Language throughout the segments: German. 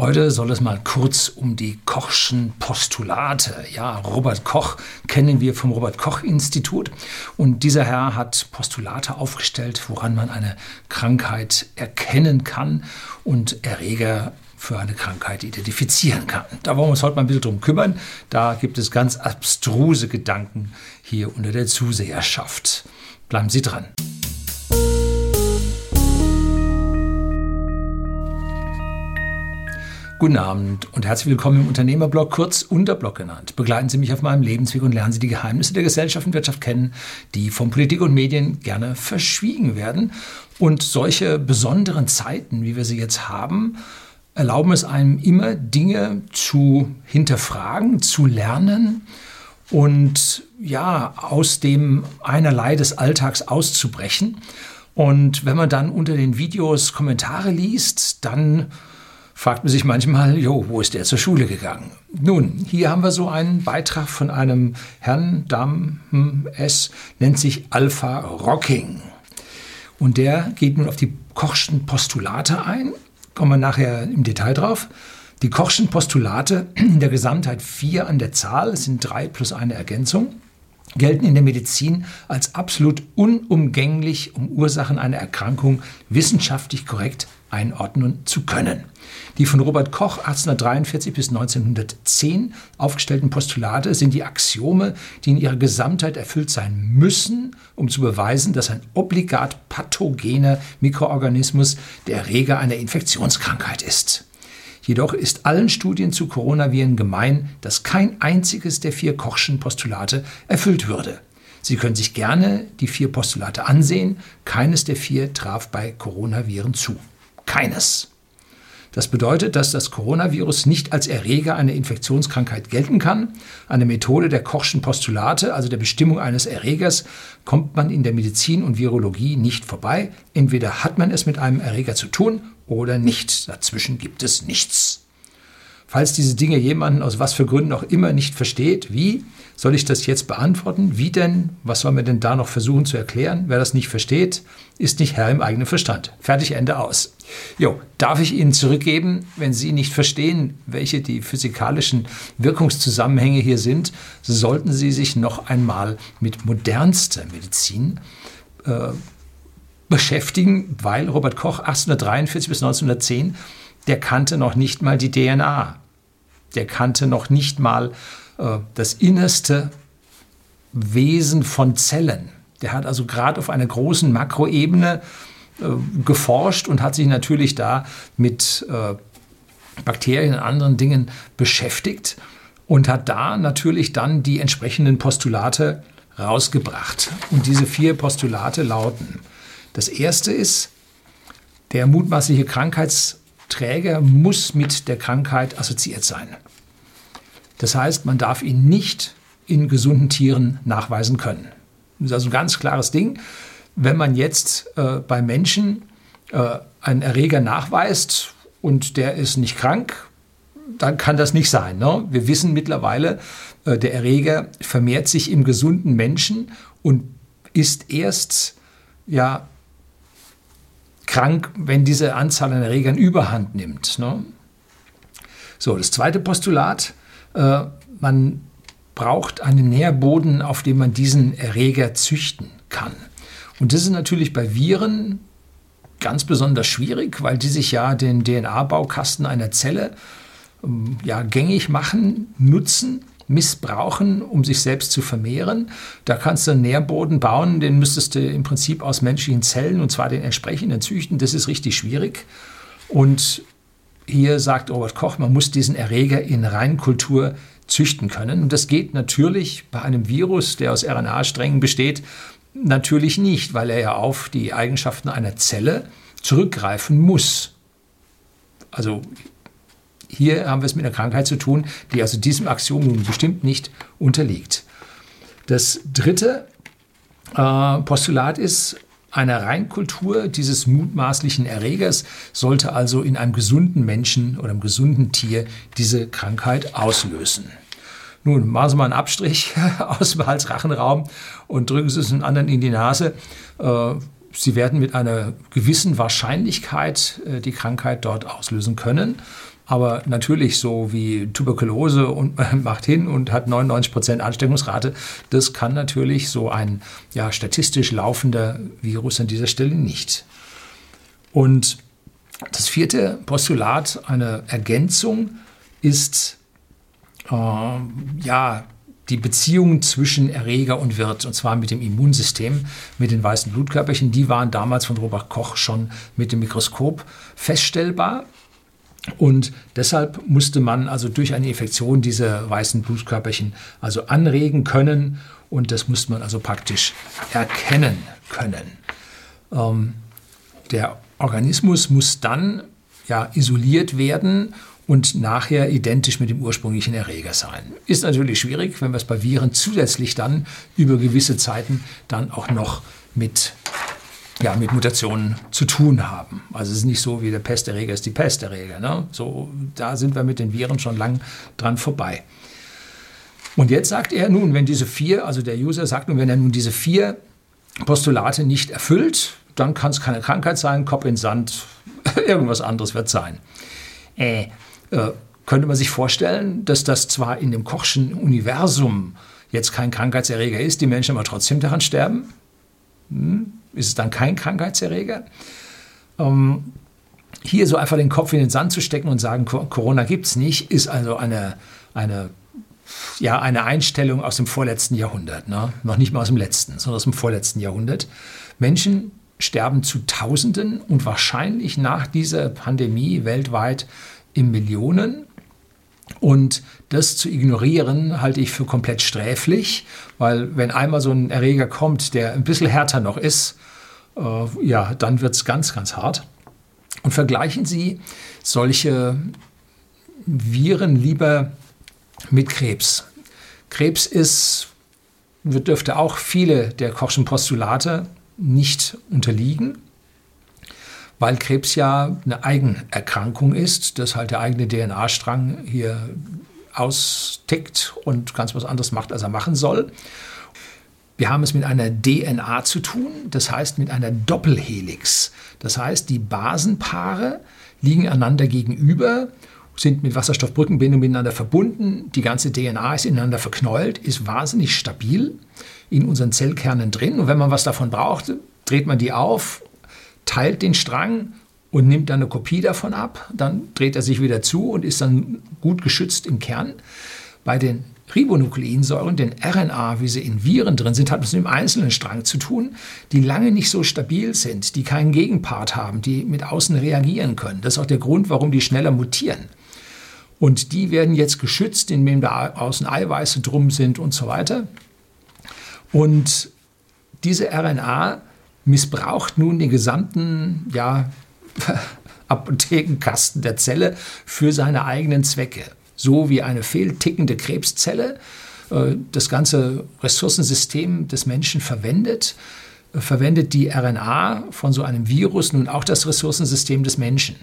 Heute soll es mal kurz um die Kochschen Postulate. Ja, Robert Koch kennen wir vom Robert Koch Institut und dieser Herr hat Postulate aufgestellt, woran man eine Krankheit erkennen kann und Erreger für eine Krankheit identifizieren kann. Da wollen wir uns heute mal ein bisschen drum kümmern. Da gibt es ganz abstruse Gedanken hier unter der Zuseherschaft. Bleiben Sie dran. Guten Abend und herzlich willkommen im Unternehmerblog, kurz Unterblog genannt. Begleiten Sie mich auf meinem Lebensweg und lernen Sie die Geheimnisse der Gesellschaft und Wirtschaft kennen, die von Politik und Medien gerne verschwiegen werden. Und solche besonderen Zeiten, wie wir sie jetzt haben, erlauben es einem immer, Dinge zu hinterfragen, zu lernen und ja, aus dem einerlei des Alltags auszubrechen. Und wenn man dann unter den Videos Kommentare liest, dann fragt man sich manchmal, jo, wo ist der zur Schule gegangen? Nun, hier haben wir so einen Beitrag von einem Herrn, Dam, hm, S, nennt sich Alpha Rocking. Und der geht nun auf die Kochschen Postulate ein. Kommen wir nachher im Detail drauf. Die Kochschen Postulate, in der Gesamtheit vier an der Zahl, es sind drei plus eine Ergänzung, gelten in der Medizin als absolut unumgänglich, um Ursachen einer Erkrankung wissenschaftlich korrekt einordnen zu können. Die von Robert Koch 1843 bis 1910 aufgestellten Postulate sind die Axiome, die in ihrer Gesamtheit erfüllt sein müssen, um zu beweisen, dass ein obligat pathogener Mikroorganismus der Erreger einer Infektionskrankheit ist. Jedoch ist allen Studien zu Coronaviren gemein, dass kein einziges der vier Kochschen Postulate erfüllt würde. Sie können sich gerne die vier Postulate ansehen. Keines der vier traf bei Coronaviren zu. Keines. Das bedeutet, dass das Coronavirus nicht als Erreger einer Infektionskrankheit gelten kann. Eine Methode der Kochschen Postulate, also der Bestimmung eines Erregers, kommt man in der Medizin und Virologie nicht vorbei. Entweder hat man es mit einem Erreger zu tun oder nicht. Dazwischen gibt es nichts. Falls diese Dinge jemanden aus was für Gründen auch immer nicht versteht, wie soll ich das jetzt beantworten? Wie denn? Was soll man denn da noch versuchen zu erklären? Wer das nicht versteht, ist nicht Herr im eigenen Verstand. Fertig, Ende aus. Jo, darf ich Ihnen zurückgeben, wenn Sie nicht verstehen, welche die physikalischen Wirkungszusammenhänge hier sind, sollten Sie sich noch einmal mit modernster Medizin äh, beschäftigen, weil Robert Koch 1843 bis 1910 der kannte noch nicht mal die DNA. Der kannte noch nicht mal äh, das innerste Wesen von Zellen. Der hat also gerade auf einer großen Makroebene äh, geforscht und hat sich natürlich da mit äh, Bakterien und anderen Dingen beschäftigt und hat da natürlich dann die entsprechenden Postulate rausgebracht. Und diese vier Postulate lauten, das erste ist, der mutmaßliche Krankheits- Träger muss mit der Krankheit assoziiert sein. Das heißt, man darf ihn nicht in gesunden Tieren nachweisen können. Das ist also ein ganz klares Ding. Wenn man jetzt äh, bei Menschen äh, einen Erreger nachweist und der ist nicht krank, dann kann das nicht sein. Ne? Wir wissen mittlerweile, äh, der Erreger vermehrt sich im gesunden Menschen und ist erst ja, krank, wenn diese Anzahl an Erregern überhand nimmt. Ne? So, das zweite Postulat, äh, man braucht einen Nährboden, auf dem man diesen Erreger züchten kann. Und das ist natürlich bei Viren ganz besonders schwierig, weil die sich ja den DNA-Baukasten einer Zelle ähm, ja, gängig machen, nutzen missbrauchen, um sich selbst zu vermehren. Da kannst du einen Nährboden bauen, den müsstest du im Prinzip aus menschlichen Zellen und zwar den entsprechenden züchten. Das ist richtig schwierig. Und hier sagt Robert Koch, man muss diesen Erreger in Reinkultur züchten können. Und das geht natürlich bei einem Virus, der aus RNA-Strängen besteht, natürlich nicht, weil er ja auf die Eigenschaften einer Zelle zurückgreifen muss. Also hier haben wir es mit einer Krankheit zu tun, die also diesem Axiom nun bestimmt nicht unterliegt. Das dritte äh, Postulat ist, eine Reinkultur dieses mutmaßlichen Erregers sollte also in einem gesunden Menschen oder einem gesunden Tier diese Krankheit auslösen. Nun, machen Sie mal einen Abstrich aus dem Hals-Rachenraum und drücken Sie es einem anderen in die Nase. Äh, Sie werden mit einer gewissen Wahrscheinlichkeit äh, die Krankheit dort auslösen können. Aber natürlich so wie Tuberkulose und macht hin und hat 99 Prozent Ansteckungsrate, das kann natürlich so ein ja, statistisch laufender Virus an dieser Stelle nicht. Und das vierte Postulat, eine Ergänzung, ist äh, ja die Beziehung zwischen Erreger und Wirt, und zwar mit dem Immunsystem, mit den weißen Blutkörperchen. Die waren damals von Robert Koch schon mit dem Mikroskop feststellbar. Und deshalb musste man also durch eine Infektion diese weißen Blutkörperchen also anregen können und das musste man also praktisch erkennen können. Ähm, der Organismus muss dann ja isoliert werden und nachher identisch mit dem ursprünglichen Erreger sein. Ist natürlich schwierig, wenn wir es bei Viren zusätzlich dann über gewisse Zeiten dann auch noch mit ja, mit Mutationen zu tun haben. Also es ist nicht so wie der Pesterreger ist die Pesterreger. Ne? So, da sind wir mit den Viren schon lang dran vorbei. Und jetzt sagt er nun, wenn diese vier, also der User sagt nun, wenn er nun diese vier Postulate nicht erfüllt, dann kann es keine Krankheit sein, Kopf in Sand, irgendwas anderes wird sein. Äh, äh, könnte man sich vorstellen, dass das zwar in dem Kochschen Universum jetzt kein Krankheitserreger ist, die Menschen aber trotzdem daran sterben? Hm? Ist es dann kein Krankheitserreger. Ähm, hier so einfach den Kopf in den Sand zu stecken und sagen, Corona gibt es nicht, ist also eine, eine, ja, eine Einstellung aus dem vorletzten Jahrhundert. Ne? Noch nicht mal aus dem letzten, sondern aus dem vorletzten Jahrhundert. Menschen sterben zu Tausenden und wahrscheinlich nach dieser Pandemie weltweit in Millionen. Und das zu ignorieren, halte ich für komplett sträflich, weil wenn einmal so ein Erreger kommt, der ein bisschen härter noch ist, äh, ja, dann wird es ganz, ganz hart. Und vergleichen Sie solche Viren lieber mit Krebs. Krebs ist, dürfte auch viele der Kochschen Postulate nicht unterliegen weil Krebs ja eine Eigenerkrankung ist, dass halt der eigene DNA-Strang hier austickt und ganz was anderes macht, als er machen soll. Wir haben es mit einer DNA zu tun, das heißt mit einer Doppelhelix. Das heißt, die Basenpaare liegen einander gegenüber, sind mit Wasserstoffbrückenbindung miteinander verbunden, die ganze DNA ist ineinander verknäult, ist wahnsinnig stabil in unseren Zellkernen drin. Und wenn man was davon braucht, dreht man die auf teilt den Strang und nimmt dann eine Kopie davon ab. Dann dreht er sich wieder zu und ist dann gut geschützt im Kern. Bei den Ribonukleinsäuren, den RNA, wie sie in Viren drin sind, hat es mit dem einzelnen Strang zu tun, die lange nicht so stabil sind, die keinen Gegenpart haben, die mit außen reagieren können. Das ist auch der Grund, warum die schneller mutieren. Und die werden jetzt geschützt, indem da außen Eiweiße drum sind und so weiter. Und diese RNA missbraucht nun den gesamten ja, Apothekenkasten der Zelle für seine eigenen Zwecke. So wie eine fehltickende Krebszelle äh, das ganze Ressourcensystem des Menschen verwendet, äh, verwendet die RNA von so einem Virus nun auch das Ressourcensystem des Menschen.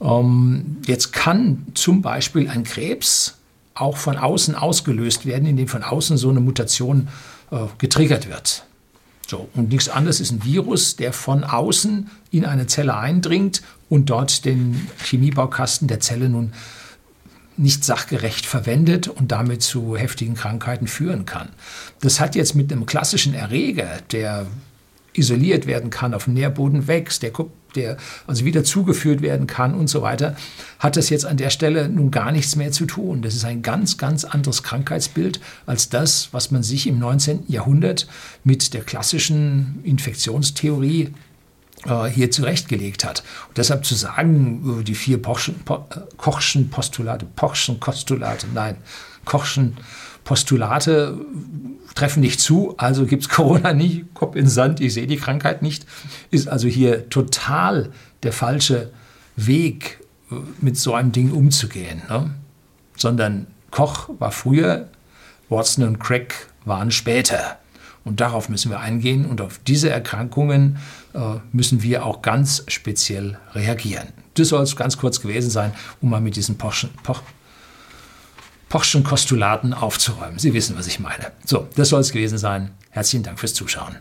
Ähm, jetzt kann zum Beispiel ein Krebs auch von außen ausgelöst werden, indem von außen so eine Mutation äh, getriggert wird. So, und nichts anderes ist ein Virus, der von außen in eine Zelle eindringt und dort den Chemiebaukasten der Zelle nun nicht sachgerecht verwendet und damit zu heftigen Krankheiten führen kann. Das hat jetzt mit einem klassischen Erreger, der isoliert werden kann, auf dem Nährboden wächst, der, der also wieder zugeführt werden kann und so weiter, hat das jetzt an der Stelle nun gar nichts mehr zu tun. Das ist ein ganz, ganz anderes Krankheitsbild als das, was man sich im 19. Jahrhundert mit der klassischen Infektionstheorie äh, hier zurechtgelegt hat. Und deshalb zu sagen, die vier Pochschen, po, äh, Kochschen Postulate, Pochschen Postulate, nein, Kochschen Postulate treffen nicht zu, also gibt es Corona nicht, Kopf in Sand, ich sehe die Krankheit nicht, ist also hier total der falsche Weg, äh, mit so einem Ding umzugehen. Ne? Sondern Koch war früher, Watson und Craig waren später. Und darauf müssen wir eingehen und auf diese Erkrankungen äh, müssen wir auch ganz speziell reagieren. Das soll es ganz kurz gewesen sein, um mal mit diesen Porschen, Porschen Postulaten aufzuräumen. Sie wissen, was ich meine. So, das soll es gewesen sein. Herzlichen Dank fürs Zuschauen.